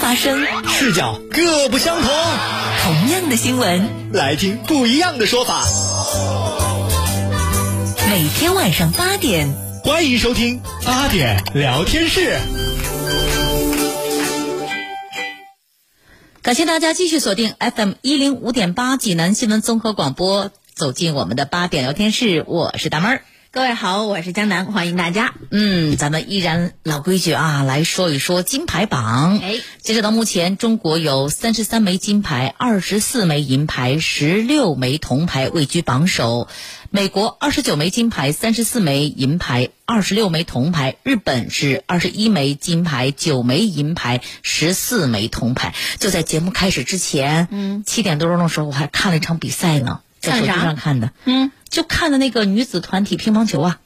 发生，视角各不相同。同样的新闻，来听不一样的说法。每天晚上八点，欢迎收听八点聊天室。感谢大家继续锁定 FM 一零五点八济南新闻综合广播，走进我们的八点聊天室，我是大妹儿。各位好，我是江南，欢迎大家。嗯，咱们依然老规矩啊，来说一说金牌榜。哎，截止到目前，中国有三十三枚金牌，二十四枚银牌，十六枚铜牌，位居榜首。美国二十九枚金牌，三十四枚银牌，二十六枚铜牌。日本是二十一枚金牌，九枚银牌，十四枚铜牌。就在节目开始之前，嗯，七点多钟的时候，我还看了一场比赛呢，在手机上看的，嗯，就看的那个女子团体乒乓球啊，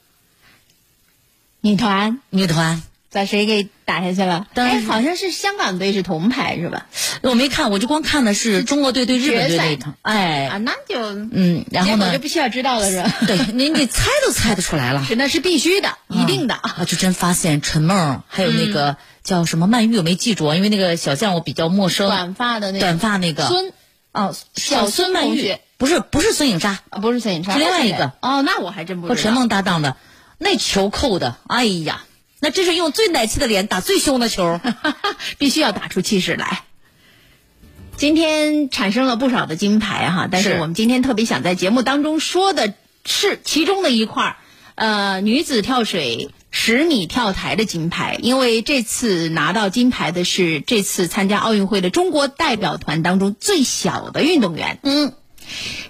女团女团。把谁给打下去了？哎，好像是香港队是铜牌是吧？我没看，我就光看的是中国队对日本队那一场。哎，啊，那就嗯，然后呢就？必须要知道了是吧？对，您你猜都猜得出来了。是那是必须的，一定的。啊，就真发现陈梦还有那个叫什么曼玉，我没记住啊，因为那个小将我比较陌生。短发的那个短发那个孙哦，小小孙曼玉不是不是孙颖莎，啊，不是孙颖莎，是另外一个哦，那我还真不知道。和陈梦搭档的，那球扣的，哎呀，那真是用最奶气的脸打最凶的球。必须要打出气势来。今天产生了不少的金牌哈，但是是我们今天特别想在节目当中说的是其中的一块儿，呃，女子跳水十米跳台的金牌，因为这次拿到金牌的是这次参加奥运会的中国代表团当中最小的运动员。嗯，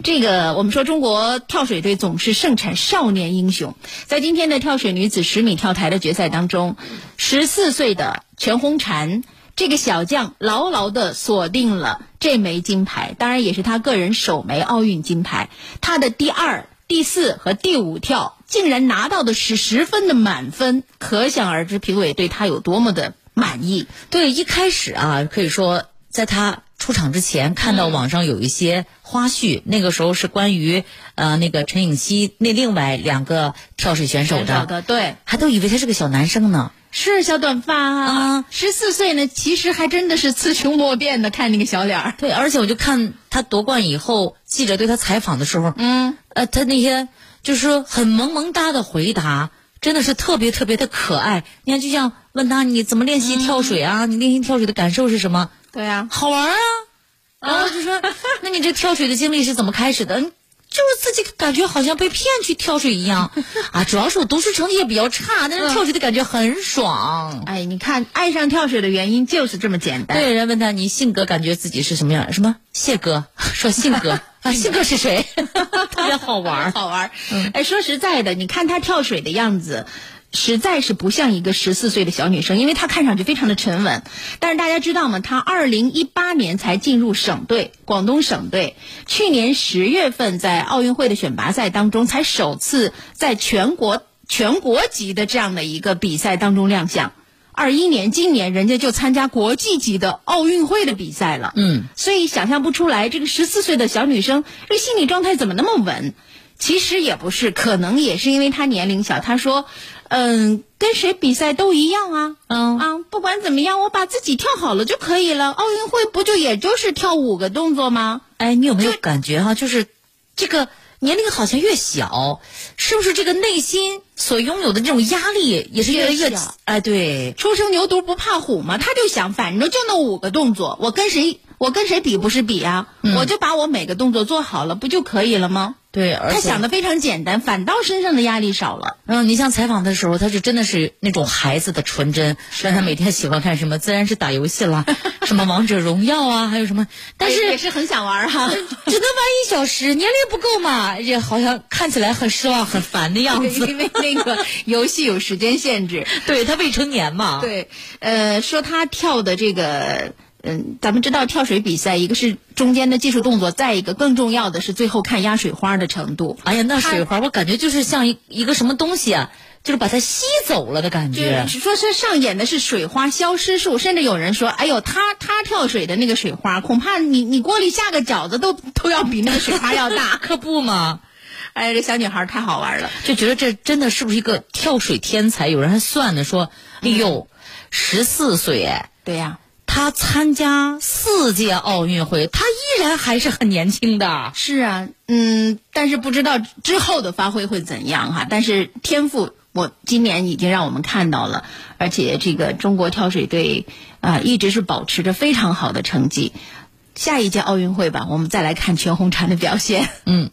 这个我们说中国跳水队总是盛产少年英雄，在今天的跳水女子十米跳台的决赛当中，十四岁的全红婵这个小将牢牢地锁定了这枚金牌，当然也是她个人首枚奥运金牌。她的第二、第四和第五跳竟然拿到的是十分的满分，可想而知评委对她有多么的满意。对，一开始啊，可以说在他出场之前，看到网上有一些花絮，那个时候是关于呃那个陈颖希那另外两个跳水选手的，的对。还都以为他是个小男生呢。是小短发啊啊，十四岁呢，其实还真的是雌雄莫辨的，看那个小脸儿。对，而且我就看他夺冠以后，记者对他采访的时候，嗯，呃，他那些就是说很萌萌哒的回答，真的是特别特别的可爱。你看，就像问他你怎么练习跳水啊？你练习跳水的感受是什么？对啊，好玩啊！然后就说，那你这跳水的经历是怎么开始的？嗯就是自己感觉好像被骗去跳水一样啊！主要是我读书成绩也比较差，但是跳水的感觉很爽。哎，你看，爱上跳水的原因就是这么简单。对，人问他你性格感觉自己是什么样？什么谢哥 说性格 啊，性格是谁？特别好玩儿。好玩儿。哎，说实在的，你看他跳水的样子。实在是不像一个十四岁的小女生，因为她看上去非常的沉稳。但是大家知道吗？她二零一八年才进入省队，广东省队。去年十月份在奥运会的选拔赛当中，才首次在全国全国级的这样的一个比赛当中亮相。二一年，今年人家就参加国际级的奥运会的比赛了。嗯，所以想象不出来，这个十四岁的小女生，这个心理状态怎么那么稳？其实也不是，可能也是因为她年龄小。她说：“嗯，跟谁比赛都一样啊，嗯啊，不管怎么样，我把自己跳好了就可以了。奥运会不就也就是跳五个动作吗？哎，你有没有感觉哈、就是这个年龄好像越小，是不是这个内心所拥有的这种压力也是越来越哎，对，初生牛犊不怕虎嘛，他就想，反正就那五个动作，我跟谁我跟谁比不是比啊？我就把我每个动作做好了，不就可以了吗？对，他想的非常简单，反倒身上的压力少了。嗯，你像采访的时候，他就真的是那种孩子的纯真，让他每天喜欢看什么，自然是打游戏啦，什么王者荣耀啊，还有什么，但是也是很想玩哈。只能玩一小时，年龄不够嘛，也好像看起来很失望、很烦的样子。因为那个 游戏有时间限制，对他未成年嘛。对，呃，说他跳的这个，嗯，咱们知道跳水比赛，一个是中间的技术动作，再一个更重要的是最后看压水花的程度。哎呀，那水花我感觉就是像一一个什么东西啊，就是把它吸走了的感觉。说是上演的是水花消失术，甚至有人说，哎呦，他他跳水的那个水花，恐怕你你锅里下个饺子都都要比那个水花要大，可不嘛。哎，这小女孩太好玩了，就觉得这真的是不是一个跳水天才？有人还算呢，说，哎呦，十四岁哎，对呀，她参加四届奥运会，他依然还是很年轻的。是啊，嗯，但是不知道之后的发挥会怎样哈。但是天赋，我今年已经让我们看到了，而且这个中国跳水队啊，一直是保持着非常好的成绩。下一届奥运会吧，我们再来看全红婵的表现。嗯。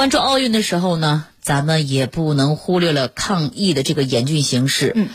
关注奥运的时候呢，咱们也不能忽略了抗疫的这个严峻形势。嗯。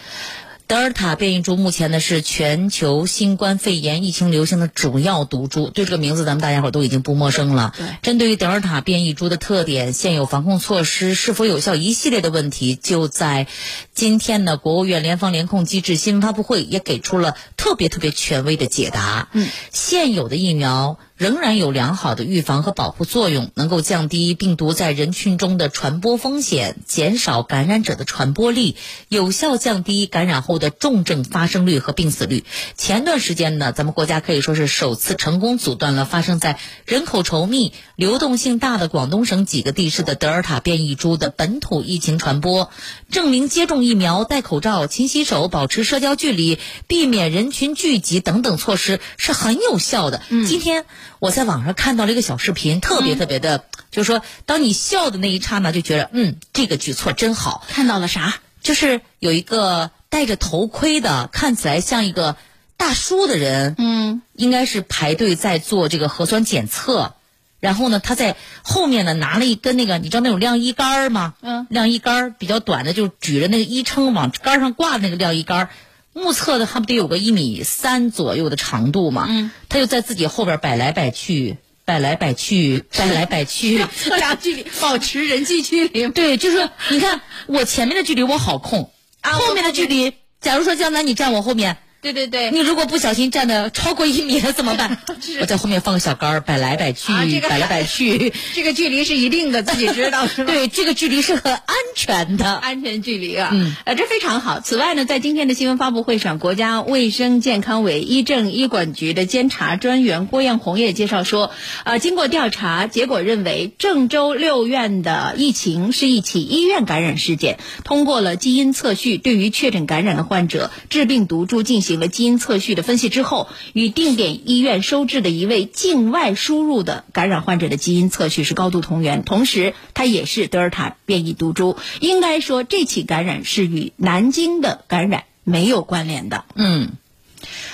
德尔塔变异株目前呢是全球新冠肺炎疫情流行的主要毒株，对这个名字咱们大家伙都已经不陌生了。针对于德尔塔变异株的特点、现有防控措施是否有效一系列的问题，就在今天呢，国务院联防联控机制新闻发布会也给出了特别特别权威的解答。嗯，现有的疫苗。仍然有良好的预防和保护作用，能够降低病毒在人群中的传播风险，减少感染者的传播力，有效降低感染后的重症发生率和病死率。前段时间呢，咱们国家可以说是首次成功阻断了发生在人口稠密、流动性大的广东省几个地市的德尔塔变异株的本土疫情传播，证明接种疫苗、戴口罩、勤洗手、保持社交距离、避免人群聚集等等措施是很有效的。嗯，今天。我在网上看到了一个小视频，特别特别的，就是说，当你笑的那一刹那，就觉得，嗯，这个举措真好。看到了啥？就是有一个戴着头盔的，看起来像一个大叔的人，嗯，应该是排队在做这个核酸检测。然后呢，他在后面呢拿了一根那个，你知道那种晾衣杆吗？嗯，晾衣杆比较短的，就举着那个衣撑往杆上挂的那个晾衣杆。目测的，他不得有个一米三左右的长度嘛？嗯，他就在自己后边摆来摆去，摆来摆去，摆来摆去，测量距离，保持人际距离。对，就是你看我前面的距离我好控，后面的距离，假如说江南你站我后面。对对对，你如果不小心站的超过一米了怎么办？我在后面放个小杆儿，摆来摆去，摆来摆去，这个距离是一定的，自己知道 是吧？对，这个距离是很安全的，安全距离啊，嗯，呃，这非常好。此外呢，在今天的新闻发布会上，国家卫生健康委医政医管局的监察专员郭艳红也介绍说，呃，经过调查，结果认为郑州六院的疫情是一起医院感染事件，通过了基因测序，对于确诊感染的患者致病毒株进行。了基因测序的分析之后，与定点医院收治的一位境外输入的感染患者的基因测序是高度同源，同时它也是德尔塔变异毒株。应该说，这起感染是与南京的感染没有关联的。嗯，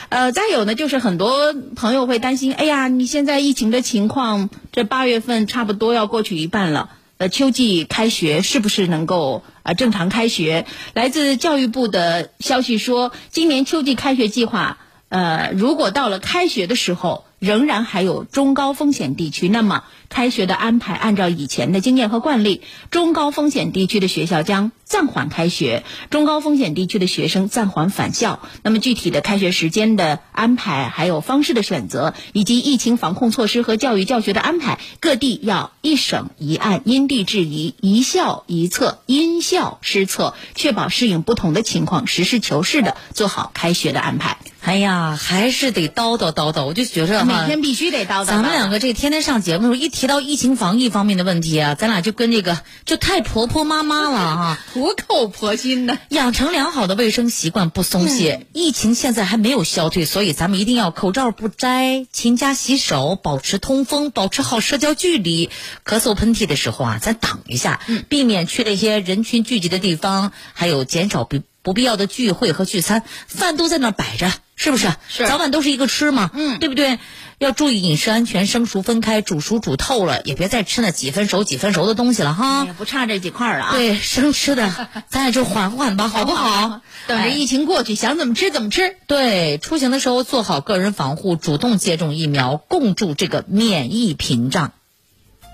呃，再有呢，就是很多朋友会担心，哎呀，你现在疫情的情况，这八月份差不多要过去一半了。呃，秋季开学是不是能够啊正常开学？来自教育部的消息说，今年秋季开学计划，呃，如果到了开学的时候。仍然还有中高风险地区，那么开学的安排按照以前的经验和惯例，中高风险地区的学校将暂缓开学，中高风险地区的学生暂缓返校。那么具体的开学时间的安排，还有方式的选择，以及疫情防控措施和教育教学的安排，各地要一省一案，因地制宜，一校一策，因校施策，确保适应不同的情况，实事求是的做好开学的安排。哎呀，还是得叨叨叨叨，我就觉着每天必须得叨叨。咱们两个这天天上节目的时候，一提到疫情防疫方面的问题啊，咱俩就跟这个就太婆婆妈妈了啊，苦口婆心的养成良好的卫生习惯，不松懈。疫情现在还没有消退，所以咱们一定要口罩不摘，勤加洗手，保持通风，保持好社交距离。咳嗽喷嚏的时候啊，咱挡一下，避免去那些人群聚集的地方，还有减少比。不必要的聚会和聚餐，饭都在那儿摆着，是不是？是早晚都是一个吃嘛，嗯对不对？要注意饮食安全，生熟分开，煮熟煮透了，也别再吃那几分熟几分熟的东西了哈。也不差这几块儿了啊。对，生吃的，咱也就缓缓吧，好不好？等着哎疫情过去，想怎么吃怎么吃。对，出行的时候做好个人防护，主动接种疫苗，共筑这个免疫屏障。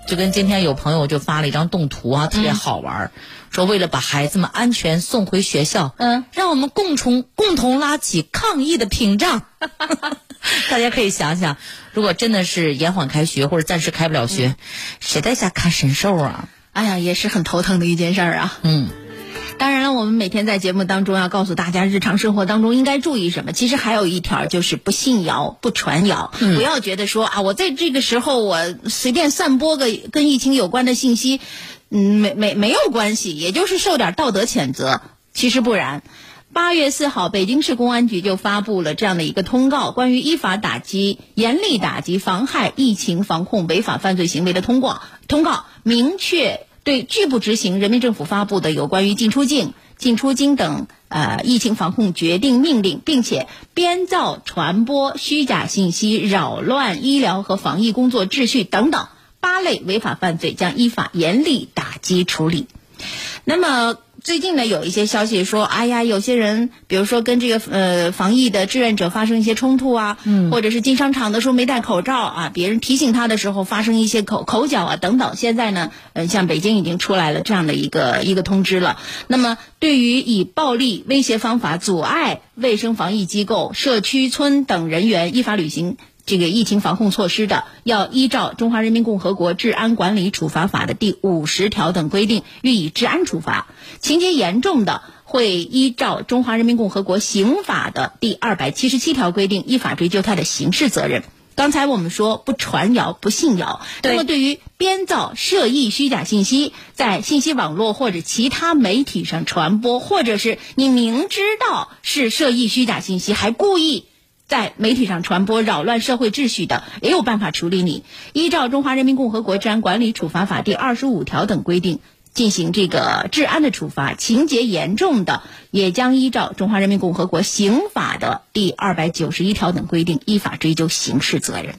就跟今天有朋友就发了一张动图啊，特别好玩儿，说为了把孩子们安全送回学校，嗯，让我们共同共同拉起抗疫的屏障。大家可以想想，如果真的是延缓开学或者暂时开不了学，谁在家看神兽啊？哎呀，也是很头疼的一件事儿啊。嗯。当然了，我们每天在节目当中要告诉大家，日常生活当中应该注意什么。其实还有一条就是不信谣、不传谣，不要觉得说啊，我在这个时候我随便散播个跟疫情有关的信息，嗯，没没没有关系，也就是受点道德谴责。其实不然。八月四号，北京市公安局就发布了这样的一个通告，关于依法打击、严厉打击妨害疫情防控违法犯罪行为的通告。通告明确对拒不执行人民政府发布的有关于进出境、进出京等呃疫情防控决定命令，并且编造、传播虚假信息、扰乱医疗和防疫工作秩序等等八类违法犯罪，将依法严厉打击处理。那么最近呢，有一些消息说，哎呀，有些人，比如说跟这个呃防疫的志愿者发生一些冲突啊，嗯，或者是进商场的时候没戴口罩啊，别人提醒他的时候发生一些口口角啊等等。现在呢，呃，像北京已经出来了这样的一个一个通知了。那么，对于以暴力威胁方法阻碍卫生防疫机构、社区村等人员依法履行。这个疫情防控措施的，要依照《中华人民共和国治安管理处罚法》的第五十条等规定予以治安处罚；情节严重的，会依照《中华人民共和国刑法》的第二百七十七条规定，依法追究他的刑事责任。刚才我们说不传谣、不信谣，那么对于编造、涉意虚假信息，在信息网络或者其他媒体上传播，或者是你明知道是涉意虚假信息，还故意。在媒体上传播扰乱社会秩序的，也有办法处理你。依照《中华人民共和国治安管理处罚法》第二十五条等规定，进行这个治安的处罚。情节严重的，也将依照《中华人民共和国刑法》的第二百九十一条等规定，依法追究刑事责任。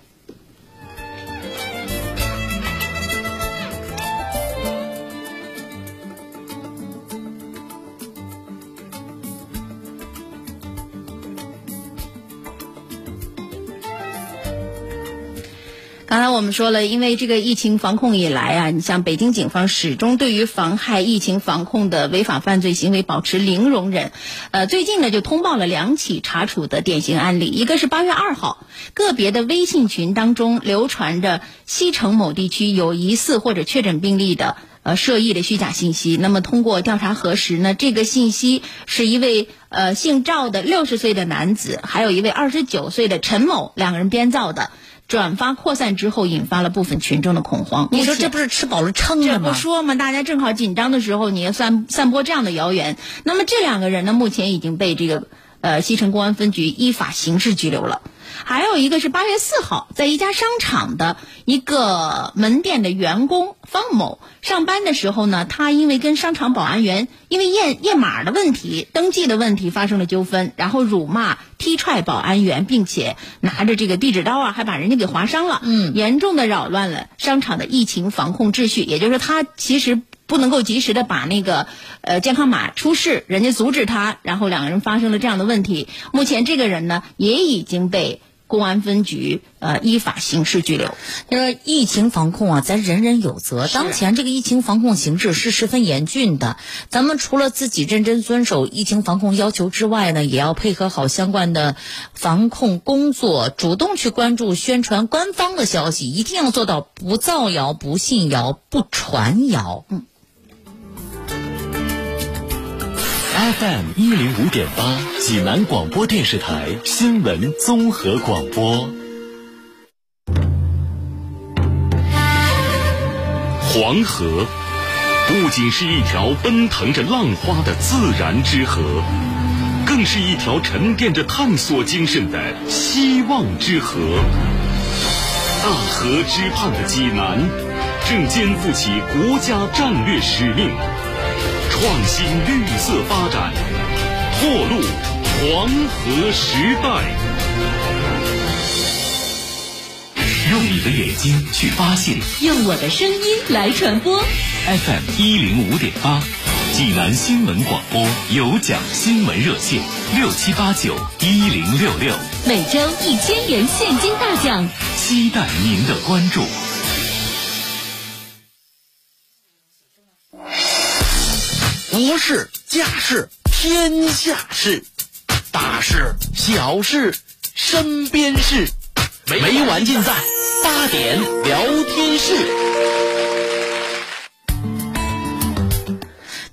我们说了，因为这个疫情防控以来啊，你像北京警方始终对于妨害疫情防控的违法犯罪行为保持零容忍。呃，最近呢就通报了两起查处的典型案例，一个是八月二号，个别的微信群当中流传着西城某地区有疑似或者确诊病例的。呃，涉疫的虚假信息。那么通过调查核实呢，这个信息是一位呃姓赵的六十岁的男子，还有一位二十九岁的陈某两个人编造的。转发扩散之后，引发了部分群众的恐慌。你说这不是吃饱了撑这的吗？不说嘛，大家正好紧张的时候，你要散散播这样的谣言。那么这两个人呢，目前已经被这个呃西城公安分局依法刑事拘留了。还有一个是八月四号，在一家商场的一个门店的员工方某上班的时候呢，他因为跟商场保安员因为验验码的问题、登记的问题发生了纠纷，然后辱骂、踢踹保安员，并且拿着这个壁纸刀啊，还把人家给划伤了，嗯严重的扰乱了商场的疫情防控秩序。也就是说，他其实不能够及时的把那个呃健康码出示，人家阻止他，然后两个人发生了这样的问题。目前这个人呢，也已经被公安分局呃依法刑事拘留。这个疫情防控啊，咱人人有责。当前这个疫情防控形势是十分严峻的，咱们除了自己认真遵守疫情防控要求之外呢，也要配合好相关的防控工作，主动去关注宣传官方的消息，一定要做到不造谣、不信谣、不传谣。嗯。FM 一零五点八，济南广播电视台新闻综合广播。黄河不仅是一条奔腾着浪花的自然之河，更是一条沉淀着探索精神的希望之河。大河之畔的济南，正肩负起国家战略使命，创新绿色发展，拓路，黄河时代。用你的眼睛去发现，用我的声音来传播。FM 一零五点八，济南新闻广播有奖新闻热线六七八九一零六六，每周一千元现金大奖，期待您的关注。国事、家事、天下事，大事、小事、身边事，没完尽在八点聊天室。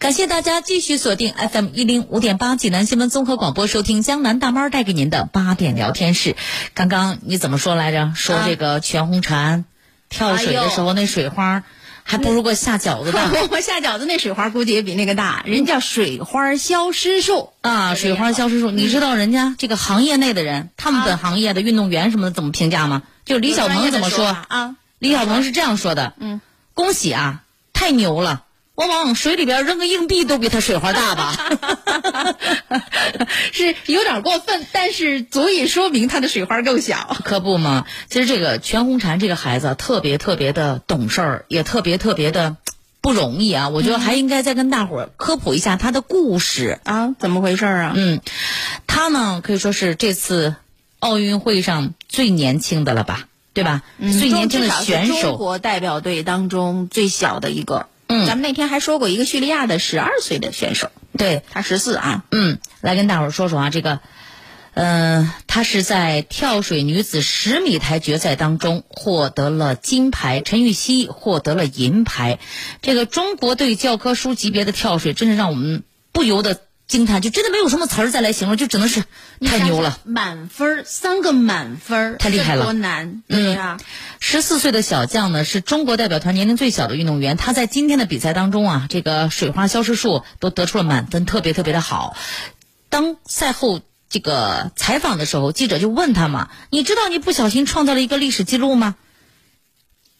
感谢大家继续锁定 FM 一零五点八济南新闻综合广播，收听江南大妈带给您的八点聊天室。刚刚你怎么说来着？说这个全红婵跳水的时候那水花，还不如给我下饺子大。我下饺子那水花估计也比那个大，人叫水花消失术啊，水花消失术，你知道人家这个行业内的人，他们本行业的运动员什么的怎么评价吗？就李小鹏怎么说啊？李小鹏是这样说的：嗯，恭喜啊，太牛了。我往水里边扔个硬币都比他水花大吧？是有点过分，但是足以说明他的水花更小。可不嘛！其实这个全红婵这个孩子特别特别的懂事儿，也特别特别的不容易啊！我觉得还应该再跟大伙儿科普一下他的故事啊，怎么回事啊？嗯，他呢可以说是这次奥运会上最年轻的了吧？对吧？嗯、最年轻的选手，中国代表队当中最小的一个。嗯，咱们那天还说过一个叙利亚的十二岁的选手，对他十四啊。嗯，来跟大伙儿说说啊，这个，嗯、呃，他是在跳水女子十米台决赛当中获得了金牌，陈芋汐获得了银牌。这个中国队教科书级别的跳水，真是让我们不由得惊叹，就真的没有什么词儿再来形容，就只能是太牛了。满分三个满分，太厉害了，多难！对呀、嗯，十四岁的小将呢，是中国代表团年龄最小的运动员。他在今天的比赛当中啊，这个水花消失术都得出了满分，特别特别的好。当赛后这个采访的时候，记者就问他嘛：“你知道你不小心创造了一个历史记录吗？”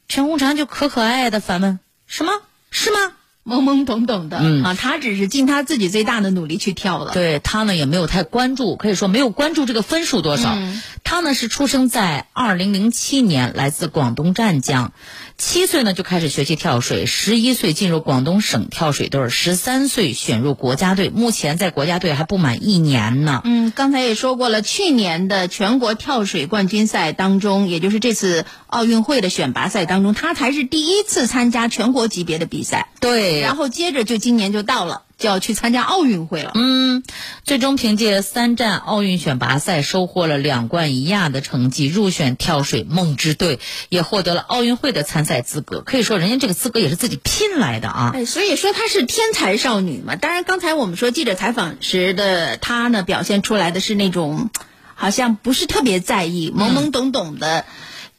陈红婵就可可爱爱的反问：“什么？是吗？”懵懵懂懂的、嗯、啊，他只是尽他自己最大的努力去跳了。对他呢，也没有太关注，可以说没有关注这个分数多少。嗯、他呢是出生在二零零七年，来自广东湛江，七岁呢就开始学习跳水，十一岁进入广东省跳水队，十三岁选入国家队，目前在国家队还不满一年呢。嗯，刚才也说过了，去年的全国跳水冠军赛当中，也就是这次奥运会的选拔赛当中，他才是第一次参加全国级别的比赛。对。然后接着就今年就到了，就要去参加奥运会了。嗯，最终凭借三站奥运选拔赛收获了两冠一亚的成绩，入选跳水梦之队，也获得了奥运会的参赛资格。可以说，人家这个资格也是自己拼来的啊。哎，所以说她是天才少女嘛。当然，刚才我们说记者采访时的她呢，表现出来的是那种好像不是特别在意、懵懵懂懂的。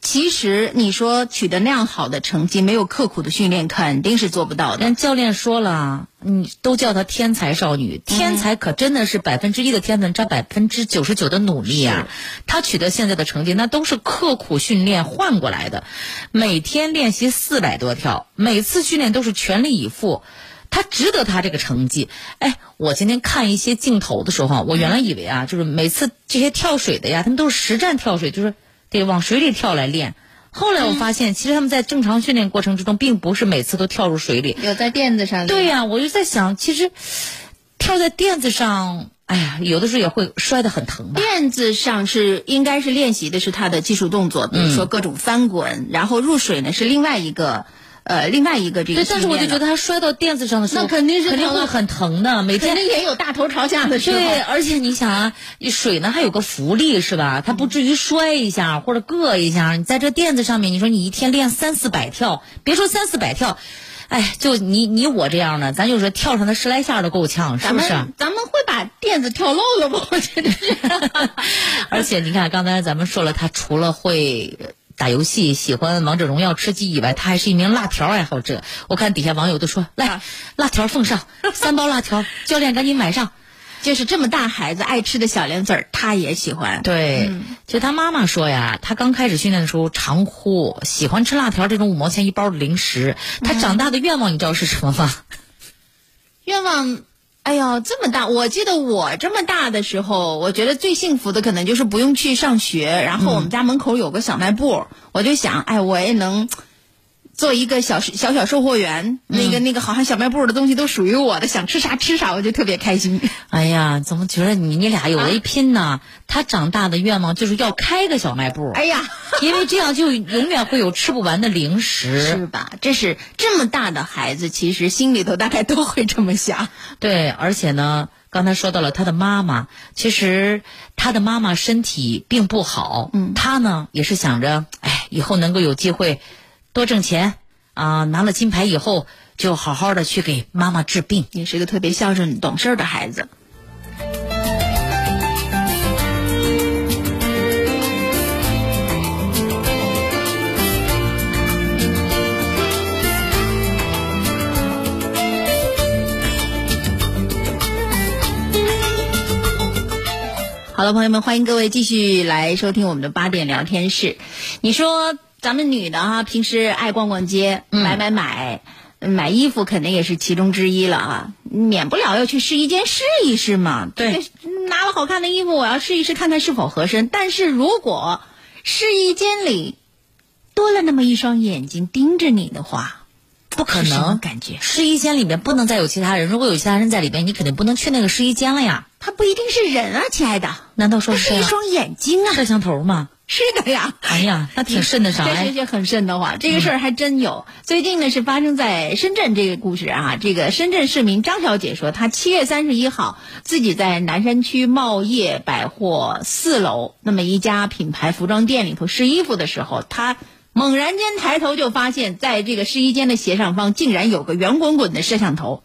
嗯其实你说取得那样好的成绩，没有刻苦的训练，肯定是做不到的。人教练说了，你都叫她天才少女，天才可真的是百分之一的天分占百分之九十九的努力啊！她取得现在的成绩，那都是刻苦训练换过来的。每天练习四百多跳，每次训练都是全力以赴。她值得她这个成绩。哎，我今天看一些镜头的时候，我原来以为啊，就是每次这些跳水的呀，他们都是实战跳水，就是。得往水里跳来练。后来我发现，其实他们在正常训练过程之中，并不是每次都跳入水里。有在垫子上。对呀、啊，我就在想，其实跳在垫子上，哎呀，有的时候也会摔得很疼吧。垫子上是应该是练习的是他的技术动作，比如说各种翻滚，嗯、然后入水呢是另外一个。呃，另外一个这个，对，但是我就觉得他摔到垫子上的时候，那肯定是肯定会很疼的，每天肯定也有大头朝下的时候。对，而且你想啊，水呢还有个浮力是吧？它不至于摔一下或者硌一下。你在这垫子上面，你说你一天练三四百跳，别说三四百跳，哎，就你你我这样的，咱就是跳上那十来下都够呛，是不是？咱们会把垫子跳漏了吧？我觉得是。而且你看，刚才咱们说了，他除了会。打游戏喜欢王者荣耀吃鸡以外，他还是一名辣条爱好者。我看底下网友都说：“来，辣条奉上，三包辣条，教练赶紧买上。”就是这么大孩子爱吃的小莲子儿，他也喜欢。对，嗯、就他妈妈说呀，他刚开始训练的时候常哭，喜欢吃辣条这种五毛钱一包的零食。他长大的愿望你知道是什么吗？愿望哎呦，这么大！我记得我这么大的时候，我觉得最幸福的可能就是不用去上学，然后我们家门口有个小卖部，我就想，哎，我也能做一个小小小售货员。那个那个，好像小卖部的东西都属于我的，想吃啥吃啥，我就特别开心。哎呀，怎么觉得你你俩有了一拼呢？他长大的愿望就是要开个小卖部。哎呀，因为这样就永远会有吃不完的零食，是吧？这是这么大的孩子，其实心里头大概都会这么想。对，而且呢，刚才说到了他的妈妈，其实他的妈妈身体并不好，嗯，他呢也是想着，哎，以后能够有机会多挣钱啊，拿了金牌以后就好好的去给妈妈治病。也是一个特别孝顺、懂事的孩子。好了，朋友们，欢迎各位继续来收听我们的八点聊天室。你说咱们女的哈，平时爱逛逛街，买买买，买衣服肯定也是其中之一了啊，免不了要去试衣间试一试嘛。对，拿了好看的衣服，我要试一试，看看是否合身。但是如果试衣间里多了那么一双眼睛盯着你的话，不可能，感觉试衣间里面不能再有其他人，如果有其他人在里边，你肯定不能去那个试衣间了呀。他不一定是人啊，亲爱的，难道说是是一双眼睛啊。摄像头吗？是的呀。哎呀，那挺瘆得慌这哎这这很瘆得慌，这个事儿还真有。最近呢是发生在深圳这个故事啊，这个深圳市民张小姐说，她七月三十一号自己在南山区茂业百货四楼那么一家品牌服装店里头试衣服的时候，她猛然间抬头就发现，在这个试衣间的斜上方竟然有个圆滚滚的摄像头。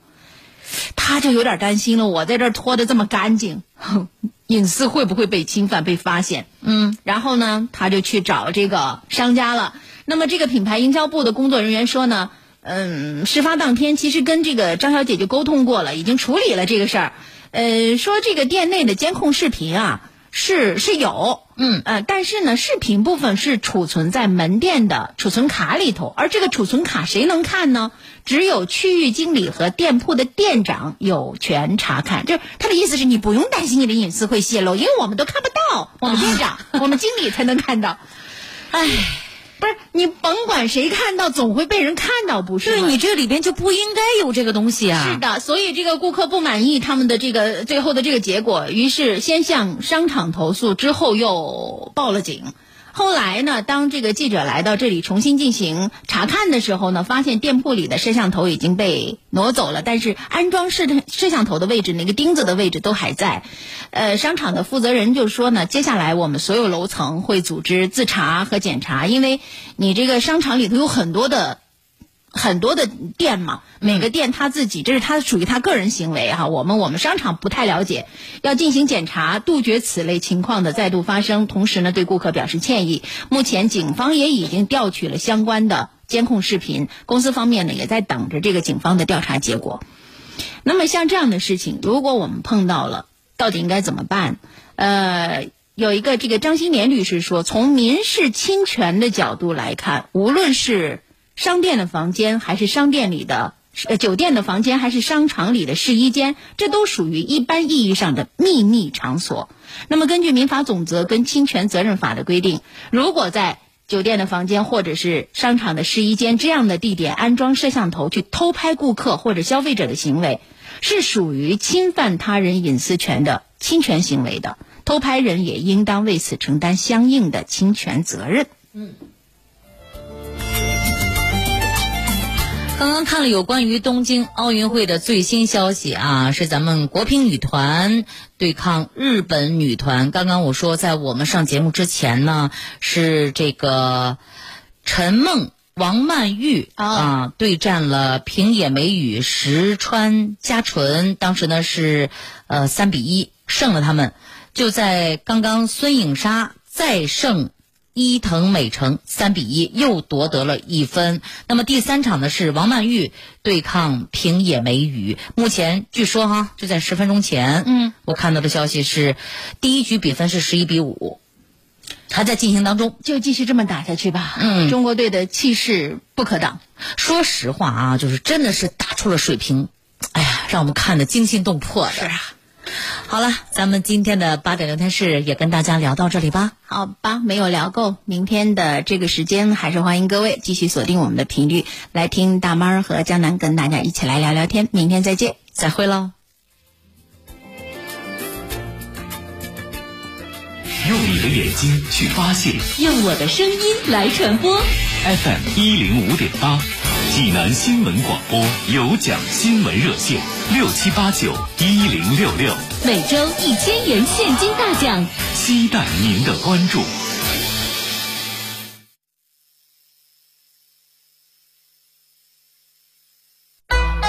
他就有点担心了，我在这儿拖的这么干净，哼 隐私会不会被侵犯、被发现？嗯，然后呢，他就去找这个商家了。那么这个品牌营销部的工作人员说呢，嗯，事发当天其实跟这个张小姐就沟通过了，已经处理了这个事儿。呃，说这个店内的监控视频啊是是有，嗯呃，但是呢，视频部分是储存在门店的储存卡里头，而这个储存卡谁能看呢？只有区域经理和店铺的店长有权查看。这他的意思是你不用担心你的隐私会泄露，因为我们都看不到，我们店长、我们经理才能看到。哎，不是你甭管谁看到，总会被人看到，不是？对你这里边就不应该有这个东西啊。是的，所以这个顾客不满意他们的这个最后的这个结果，于是先向商场投诉，之后又报了警。后来呢，当这个记者来到这里重新进行查看的时候呢，发现店铺里的摄像头已经被挪走了，但是安装摄摄像头的位置那个钉子的位置都还在。呃，商场的负责人就说呢，接下来我们所有楼层会组织自查和检查，因为你这个商场里头有很多的很多的店嘛，每个店他自己，这是他属于他个人行为哈。我们我们商场不太了解，要进行检查，杜绝此类情况的再度发生。同时呢，对顾客表示歉意。目前警方也已经调取了相关的监控视频，公司方面呢也在等着这个警方的调查结果。那么像这样的事情，如果我们碰到了，到底应该怎么办？呃，有一个这个张新年律师说，从民事侵权的角度来看，无论是商店的房间，还是商店里的呃酒店的房间，还是商场里的试衣间，这都属于一般意义上的秘密场所。那么，根据民法总则跟侵权责任法的规定，如果在酒店的房间或者是商场的试衣间这样的地点安装摄像头去偷拍顾客或者消费者的行为，是属于侵犯他人隐私权的侵权行为的，偷拍人也应当为此承担相应的侵权责任。嗯刚刚看了有关于东京奥运会的最新消息啊，是咱们国乒女团对抗日本女团。刚刚我说，在我们上节目之前呢，是这个陈梦、王曼玉哦啊对战了平野美宇、石川佳纯，当时呢是呃三比一胜了他们。就在刚刚，孙颖莎再胜伊藤美诚三比一又夺得了一分。那么第三场呢是王曼玉对抗平野美宇。目前据说哈就在十分钟前，嗯，我看到的消息是第一局比分是十一比五，还在进行当中。就继续这么打下去吧。嗯中国队的气势不可挡。说实话啊，就是真的是打出了水平。哎呀，让我们看得惊心动魄的。是啊。好了，咱们今天的八点聊天室也跟大家聊到这里吧。好吧，没有聊够，明天的这个时间还是欢迎各位继续锁定我们的频率，来听大妈儿和江南跟大家一起来聊聊天。明天再见，再会喽。用你的眼睛去发现，用我的声音来传播。FM 一零五点八，济南新闻广播有奖新闻热线六七八九一零六六，每周一千元现金大奖。期待您的关注。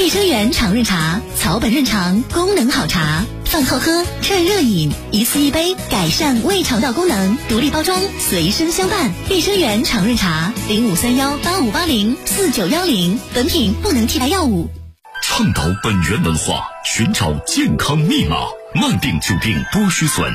益生源常润茶，草本润肠，功能好茶，饭后喝，趁热饮，一次一杯，改善胃肠道功能。独立包装，随身相伴。益生源常润茶，零五三幺八五八零四九幺零。本品不能替代药物。倡导本源文化，寻找健康密码，慢病久病多虚损。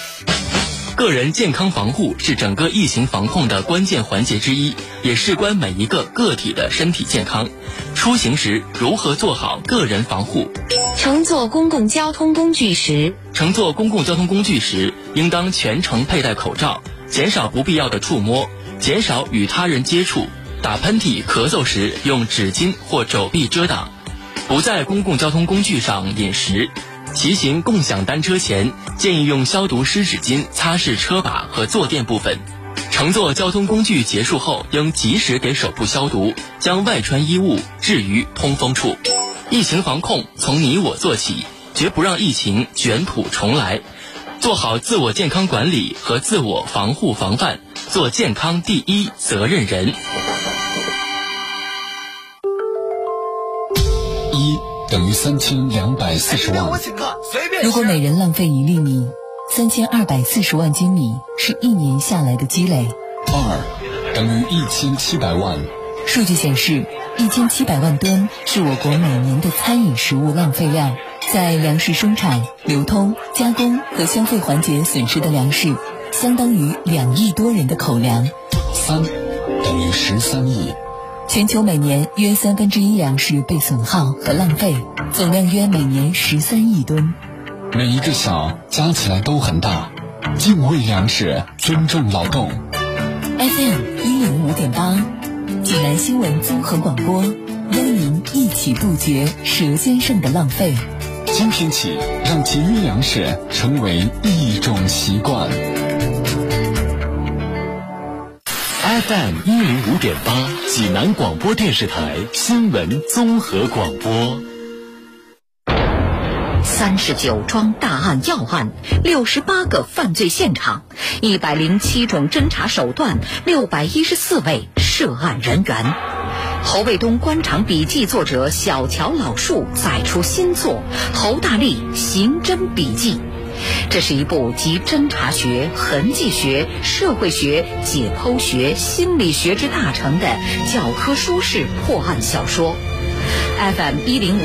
个人健康防护是整个疫情防控的关键环节之一，也事关每一个个体的身体健康。出行时如何做好个人防护？乘坐公共交通工具时，乘坐公共交通工具时，应当全程佩戴口罩，减少不必要的触摸，减少与他人接触。打喷嚏、咳嗽时用纸巾或肘臂遮挡。不在公共交通工具上饮食。骑行共享单车前，建议用消毒湿纸巾擦拭车把和坐垫部分。乘坐交通工具结束后，应及时给手部消毒，将外穿衣物置于通风处。疫情防控从你我做起，绝不让疫情卷土重来。做好自我健康管理和自我防护防范，做健康第一责任人。等于三千两百四十万。如果每人浪费一粒米，三千二百四十万斤米是一年下来的积累。二等于一千七百万。数据显示，一千七百万吨是我国每年的餐饮食物浪费量。在粮食生产、流通、加工和消费环节损失的粮食，相当于两亿多人的口粮。三等于十三亿。全球每年约三分之一粮食被损耗和浪费，总量约每年十三亿吨。每一个小加起来都很大。敬畏粮食，尊重劳动。FM 一零五点八，济南新闻综合广播，邀您一起杜绝舌尖上的浪费。今天起，让节约粮食成为一种习惯。FM 一零五点八，济南广播电视台新闻综合广播。三十九桩大案要案，六十八个犯罪现场，一百零七种侦查手段，六百一十四位涉案人员。侯卫东官场笔记作者小乔老树再出新作《侯大力刑侦笔记》。这是一部集侦查学、痕迹学、社会学、解剖学、心理学之大成的教科书式破案小说。FM 一零五。